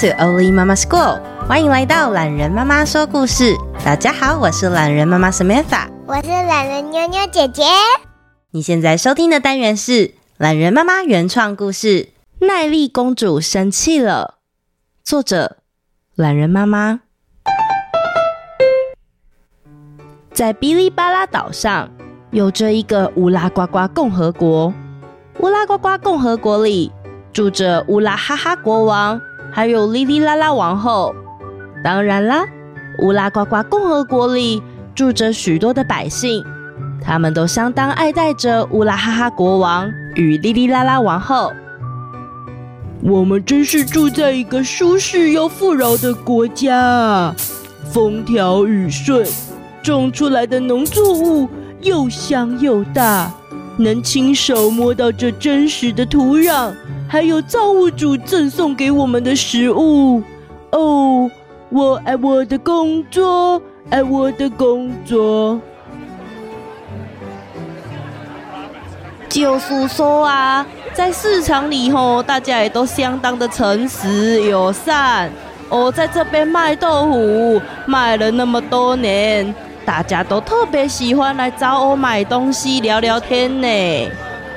To Oli Mama School，欢迎来到懒人妈妈说故事。大家好，我是懒人妈妈 Samantha，我是懒人妞妞姐姐。你现在收听的单元是懒人妈妈原创故事《耐力公主生气了》，作者懒人妈妈。在哔哩巴拉岛上，有着一个乌拉呱呱共和国。乌拉呱呱共和国里住着乌拉哈哈国王，还有哩哩啦啦王后。当然啦，乌拉呱呱共和国里住着许多的百姓，他们都相当爱戴着乌拉哈哈国王与哩哩啦啦王后。我们真是住在一个舒适又富饶的国家啊，风调雨顺。种出来的农作物又香又大，能亲手摸到这真实的土壤，还有造物主赠送给我们的食物。哦，我爱我的工作，爱我的工作。就是说啊，在市场里吼，大家也都相当的诚实友善。哦，在这边卖豆腐，卖了那么多年。大家都特别喜欢来找我买东西、聊聊天呢。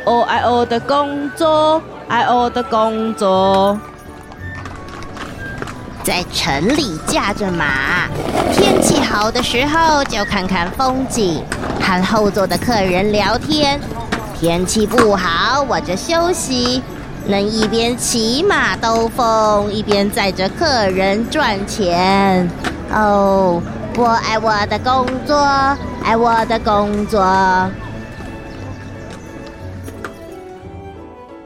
我爱我的工作，爱我的工作。在城里驾着马，天气好的时候就看看风景，和后座的客人聊天；天气不好，我就休息，能一边骑马兜风，一边载着客人赚钱。哦。我爱我的工作，爱我的工作。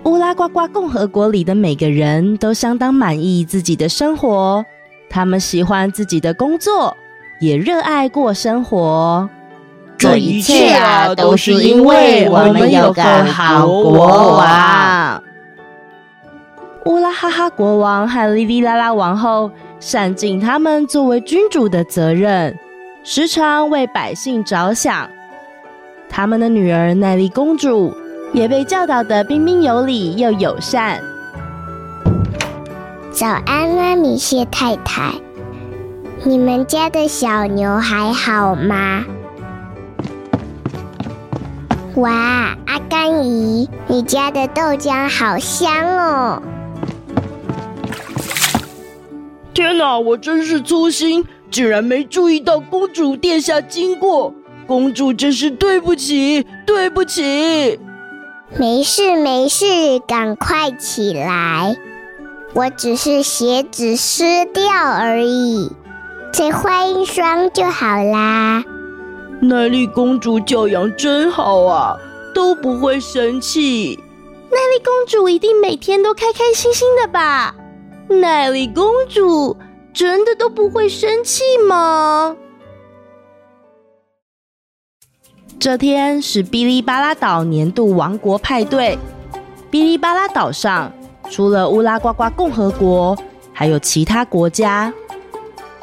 乌拉呱呱共和国里的每个人都相当满意自己的生活，他们喜欢自己的工作，也热爱过生活。这一切啊，都是因为我们有个好国王。乌拉哈哈国王和哩哩啦啦王后。善尽他们作为君主的责任，时常为百姓着想。他们的女儿奈莉公主也被教导得彬彬有礼又友善。早安啊，米谢太太，你们家的小牛还好吗？哇，阿甘姨，你家的豆浆好香哦！天哪，我真是粗心，竟然没注意到公主殿下经过。公主真是对不起，对不起。没事没事，赶快起来。我只是鞋子湿掉而已，再换一双就好啦。奈丽公主教养真好啊，都不会生气。奈丽公主一定每天都开开心心的吧？奈莉公主真的都不会生气吗？这天是哔哩巴拉岛年度王国派对。哔哩巴拉岛上除了乌拉呱呱共和国，还有其他国家。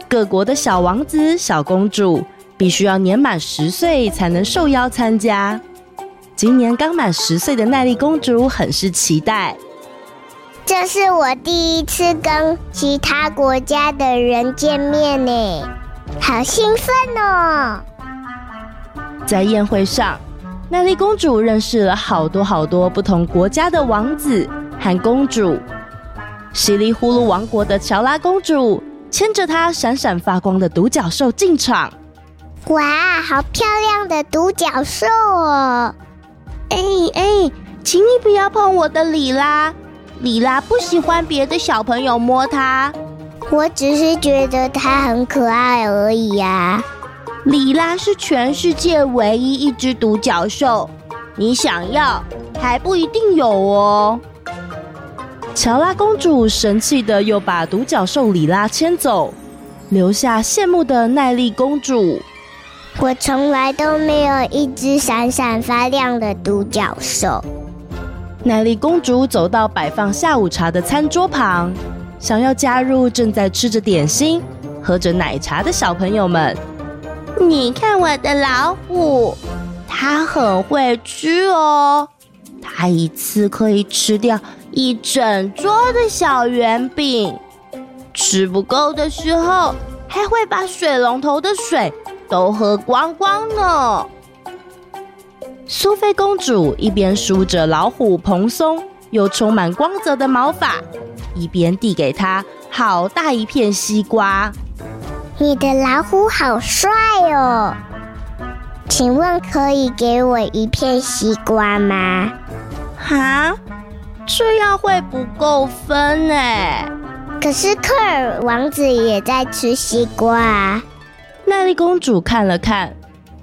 各国的小王子、小公主必须要年满十岁才能受邀参加。今年刚满十岁的奈莉公主很是期待。这是我第一次跟其他国家的人见面呢，好兴奋哦！在宴会上，奈丽公主认识了好多好多不同国家的王子和公主。唏哩呼噜王国的乔拉公主牵着她闪闪发光的独角兽进场。哇，好漂亮的独角兽哦！哎哎，请你不要碰我的里拉。里拉不喜欢别的小朋友摸它，我只是觉得它很可爱而已呀、啊。里拉是全世界唯一一只独角兽，你想要还不一定有哦。乔拉公主神气的又把独角兽里拉牵走，留下羡慕的耐力公主。我从来都没有一只闪闪发亮的独角兽。奈莉公主走到摆放下午茶的餐桌旁，想要加入正在吃着点心、喝着奶茶的小朋友们。你看我的老虎，它很会吃哦，它一次可以吃掉一整桌的小圆饼。吃不够的时候，还会把水龙头的水都喝光光呢。苏菲公主一边梳着老虎蓬松又充满光泽的毛发，一边递给他好大一片西瓜。你的老虎好帅哦！请问可以给我一片西瓜吗？哈，这样会不够分呢。可是克尔王子也在吃西瓜啊。奈丽公主看了看，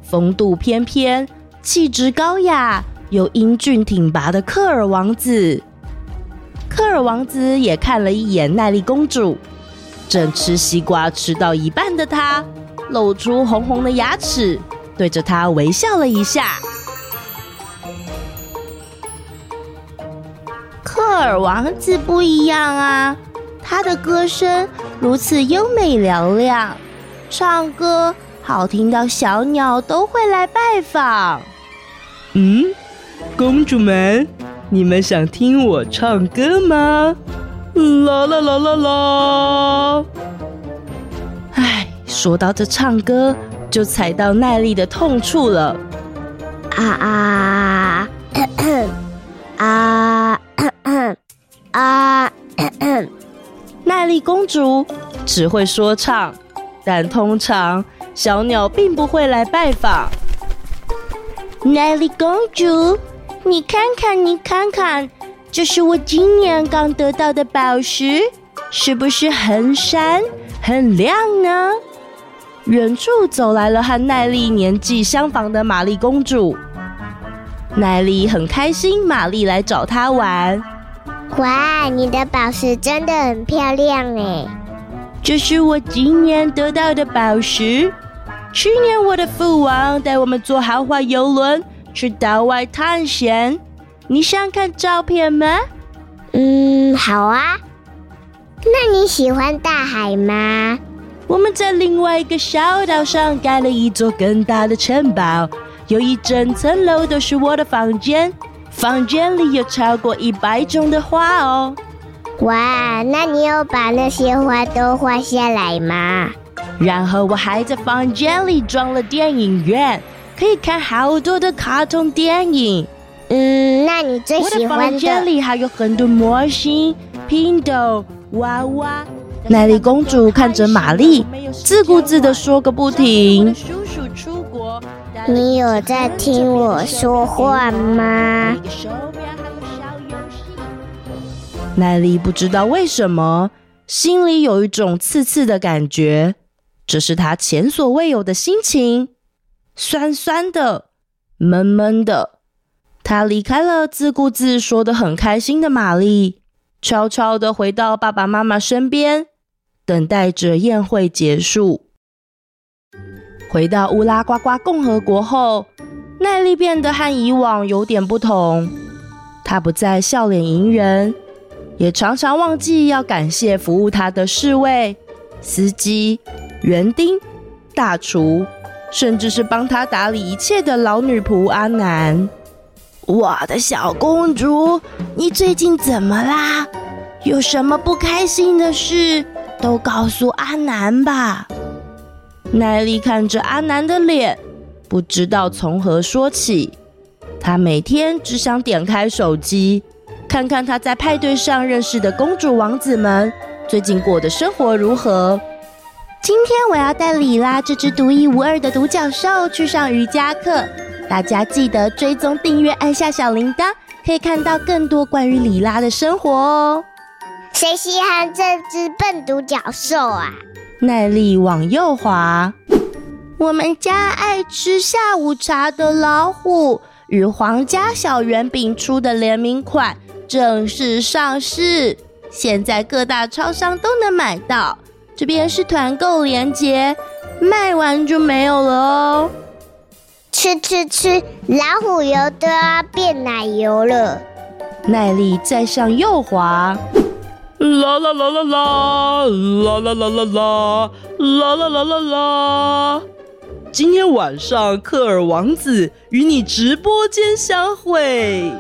风度翩翩、气质高雅又英俊挺拔的克尔王子。克尔王子也看了一眼奈莉公主，正吃西瓜吃到一半的她，露出红红的牙齿，对着她微笑了一下。克尔王子不一样啊。他的歌声如此优美嘹亮，唱歌好听到小鸟都会来拜访。嗯，公主们，你们想听我唱歌吗？啦啦啦啦啦！哎，说到这唱歌，就踩到奈莉的痛处了。啊啊！咳咳啊啊咳咳！奈莉公主只会说唱，但通常小鸟并不会来拜访。奈莉公主，你看看，你看看，这是我今年刚得到的宝石，是不是很闪很亮呢？远处走来了和奈莉年纪相仿的玛丽公主，奈莉很开心，玛丽来找她玩。哇，你的宝石真的很漂亮哎！这是我今年得到的宝石。去年我的父王带我们坐豪华游轮去岛外探险，你想看照片吗？嗯，好啊。那你喜欢大海吗？我们在另外一个小岛上盖了一座更大的城堡，有一整层楼都是我的房间。房间里有超过一百种的花哦！哇，那你有把那些花都画下来吗？然后我还在房间里装了电影院，可以看好多的卡通电影。嗯，那你最喜欢的？我的房间里还有很多模型、拼豆、娃娃。奈莉公主看着玛丽，自顾自的说个不停。你有在听我说话吗？奈莉不知道为什么，心里有一种刺刺的感觉，这是他前所未有的心情，酸酸的，闷闷的。他离开了自顾自说得很开心的玛丽，悄悄地回到爸爸妈妈身边，等待着宴会结束。回到乌拉呱呱共和国后，奈莉变得和以往有点不同。他不再笑脸迎人，也常常忘记要感谢服务他的侍卫、司机、园丁、大厨，甚至是帮他打理一切的老女仆阿南。我的小公主，你最近怎么啦？有什么不开心的事，都告诉阿南吧。奈莉看着阿南的脸，不知道从何说起。他每天只想点开手机，看看他在派对上认识的公主王子们最近过的生活如何。今天我要带里拉这只独一无二的独角兽去上瑜伽课，大家记得追踪订阅，按下小铃铛，可以看到更多关于里拉的生活哦。谁稀罕这只笨独角兽啊？耐力往右滑，我们家爱吃下午茶的老虎与皇家小圆饼出的联名款正式上市，现在各大超商都能买到。这边是团购链接，卖完就没有了哦。吃吃吃，老虎油都要变奶油了。耐力再向右滑。啦啦啦啦啦，啦啦啦啦啦，啦啦啦啦啦。今天晚上，克尔王子与你直播间相会。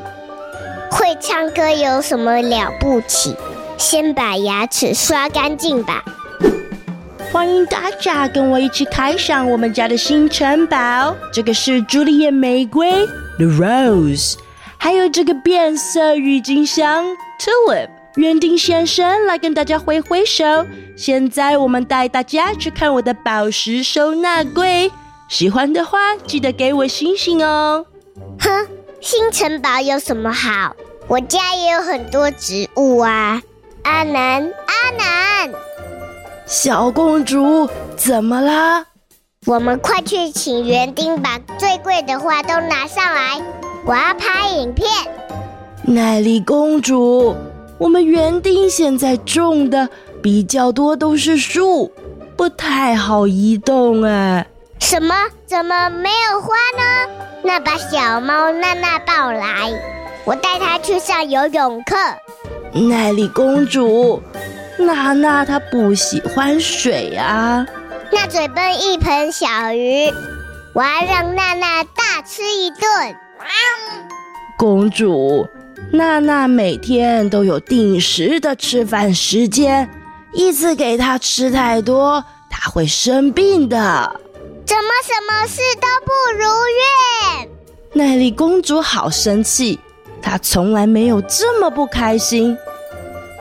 会唱歌有什么了不起？先把牙齿刷干净吧。欢迎大家跟我一起开箱我们家的新城堡。这个是朱丽叶玫瑰，The Rose，还有这个变色郁金香，Tulip。园丁先生来跟大家挥挥手。现在我们带大家去看我的宝石收纳柜。喜欢的话，记得给我星星哦。哼，新城堡有什么好？我家也有很多植物啊。阿南，阿南。小公主，怎么啦？我们快去请园丁把最贵的花都拿上来，我要拍影片。奈莉公主，我们园丁现在种的比较多都是树，不太好移动哎。什么？怎么没有花呢？那把小猫娜娜抱来，我带它去上游泳课。奈莉公主。娜娜她不喜欢水啊，那嘴笨一盆小鱼，我要让娜娜大吃一顿。公主，娜娜每天都有定时的吃饭时间，一次给她吃太多，她会生病的。怎么什么事都不如愿？奈莉公主好生气，她从来没有这么不开心。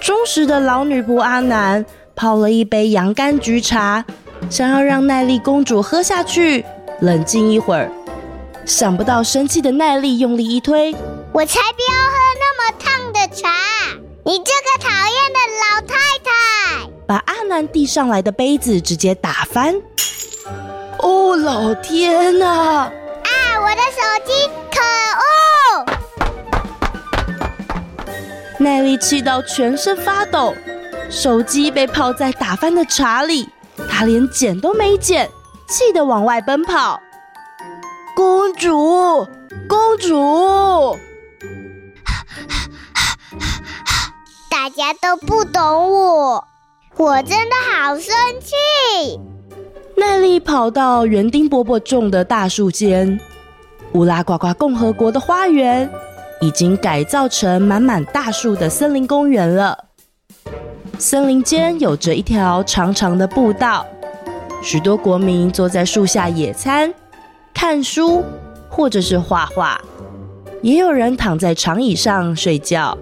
忠实的老女仆阿南泡了一杯洋甘菊茶，想要让奈丽公主喝下去，冷静一会儿。想不到生气的奈丽用力一推，我才不要喝那么烫的茶！你这个讨厌的老太太！把阿南递上来的杯子直接打翻。哦，老天呐！啊，我的手机！可恶！奈莉气到全身发抖，手机被泡在打翻的茶里，她连捡都没捡，气得往外奔跑。公主，公主！大家都不懂我，我真的好生气。奈利跑到园丁伯伯种的大树间，乌拉呱呱共和国的花园。已经改造成满满大树的森林公园了。森林间有着一条长长的步道，许多国民坐在树下野餐、看书，或者是画画。也有人躺在长椅上睡觉。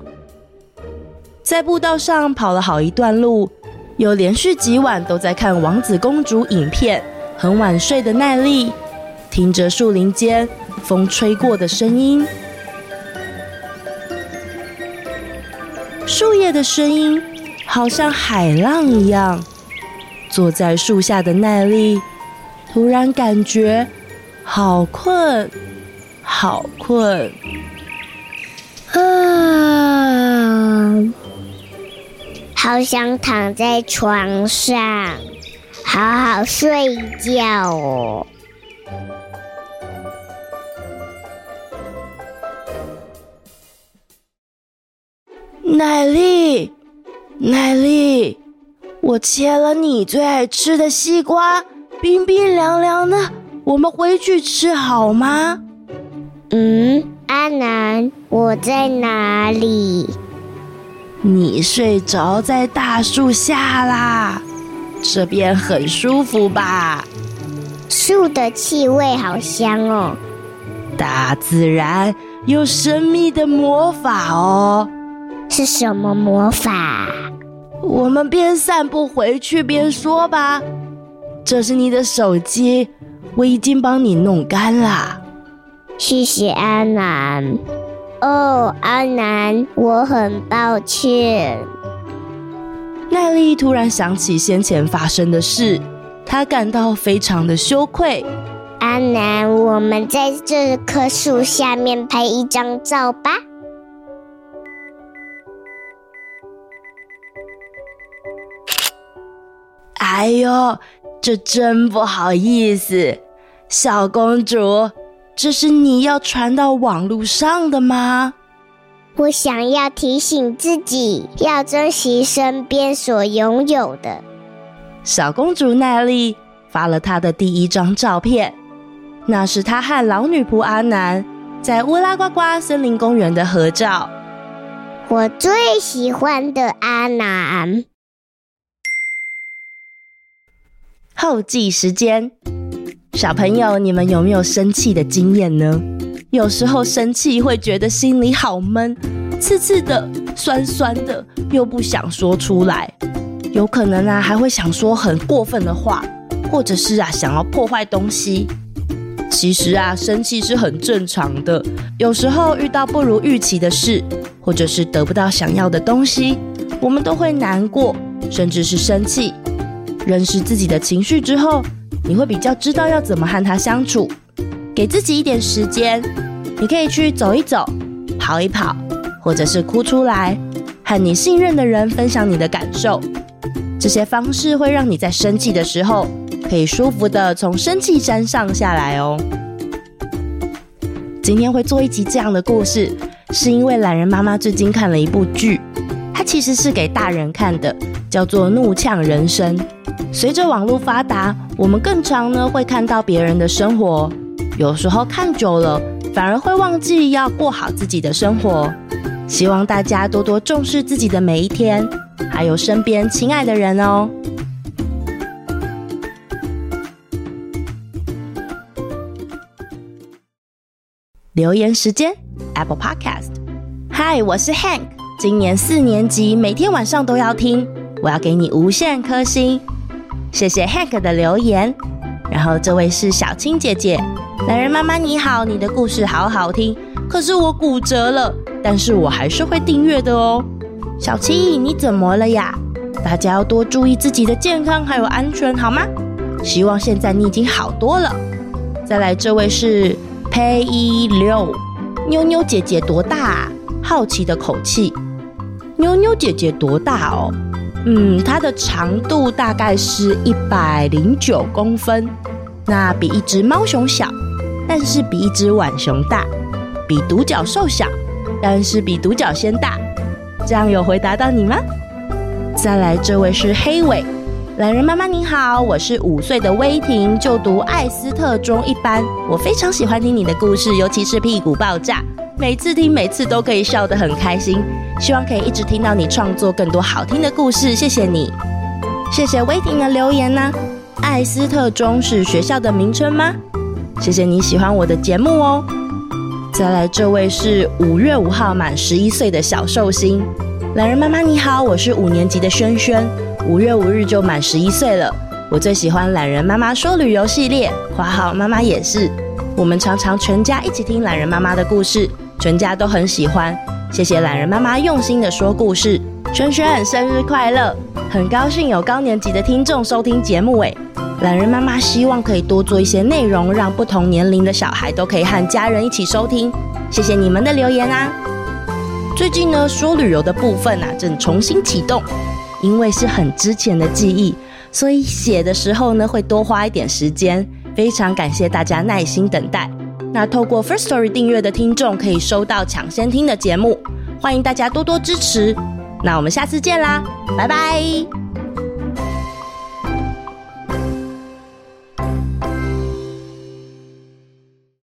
在步道上跑了好一段路，有连续几晚都在看王子公主影片，很晚睡的奈莉，听着树林间风吹过的声音。的声音好像海浪一样。坐在树下的奈莉突然感觉好困，好困。啊，好想躺在床上，好好睡觉哦。奈莉，奈莉，我切了你最爱吃的西瓜，冰冰凉凉的，我们回去吃好吗？嗯，阿南，我在哪里？你睡着在大树下啦，这边很舒服吧？树的气味好香哦。大自然有神秘的魔法哦。是什么魔法？我们边散步回去边说吧。这是你的手机，我已经帮你弄干了。谢谢阿南。哦，阿南，我很抱歉。奈莉突然想起先前发生的事，她感到非常的羞愧。阿南，我们在这棵树下面拍一张照吧。哎呦，这真不好意思，小公主，这是你要传到网络上的吗？我想要提醒自己，要珍惜身边所拥有的。小公主奈莉发了她的第一张照片，那是她和老女仆阿南在乌拉呱呱森林公园的合照。我最喜欢的阿南。后记时间，小朋友，你们有没有生气的经验呢？有时候生气会觉得心里好闷，刺刺的、酸酸的，又不想说出来。有可能啊，还会想说很过分的话，或者是啊，想要破坏东西。其实啊，生气是很正常的。有时候遇到不如预期的事，或者是得不到想要的东西，我们都会难过，甚至是生气。认识自己的情绪之后，你会比较知道要怎么和他相处。给自己一点时间，你可以去走一走，跑一跑，或者是哭出来，和你信任的人分享你的感受。这些方式会让你在生气的时候，可以舒服的从生气山上下来哦。今天会做一集这样的故事，是因为懒人妈妈最近看了一部剧，其实是给大人看的，叫做《怒呛人生》。随着网络发达，我们更常呢会看到别人的生活，有时候看久了，反而会忘记要过好自己的生活。希望大家多多重视自己的每一天，还有身边亲爱的人哦。留言时间，Apple Podcast。Hi，我是 Hank，今年四年级，每天晚上都要听，我要给你无限颗星。谢谢 Hank 的留言，然后这位是小青姐姐，榄仁妈妈你好，你的故事好好听，可是我骨折了，但是我还是会订阅的哦。小青你怎么了呀？大家要多注意自己的健康还有安全好吗？希望现在你已经好多了。再来这位是裴一六，妞妞姐姐多大啊？好奇的口气，妞妞姐姐多大哦？嗯，它的长度大概是一百零九公分，那比一只猫熊小，但是比一只浣熊大，比独角兽小，但是比独角仙大。这样有回答到你吗？再来，这位是黑尾，懒人妈妈您好，我是五岁的威霆，就读艾斯特中一班，我非常喜欢听你的故事，尤其是屁股爆炸。每次听，每次都可以笑得很开心。希望可以一直听到你创作更多好听的故事，谢谢你，谢谢威霆的留言呢、艾斯特中是学校的名称吗？谢谢你喜欢我的节目哦。再来，这位是五月五号满十一岁的小寿星。懒人妈妈你好，我是五年级的轩轩，五月五日就满十一岁了。我最喜欢懒人妈妈说旅游系列，花好妈妈也是。我们常常全家一起听懒人妈妈的故事。全家都很喜欢，谢谢懒人妈妈用心的说故事。萱萱生日快乐！很高兴有高年级的听众收听节目诶。懒人妈妈希望可以多做一些内容，让不同年龄的小孩都可以和家人一起收听。谢谢你们的留言啊！最近呢，说旅游的部分啊，正重新启动，因为是很之前的记忆，所以写的时候呢，会多花一点时间。非常感谢大家耐心等待。那透过 First Story 订阅的听众可以收到抢先听的节目，欢迎大家多多支持。那我们下次见啦，拜拜。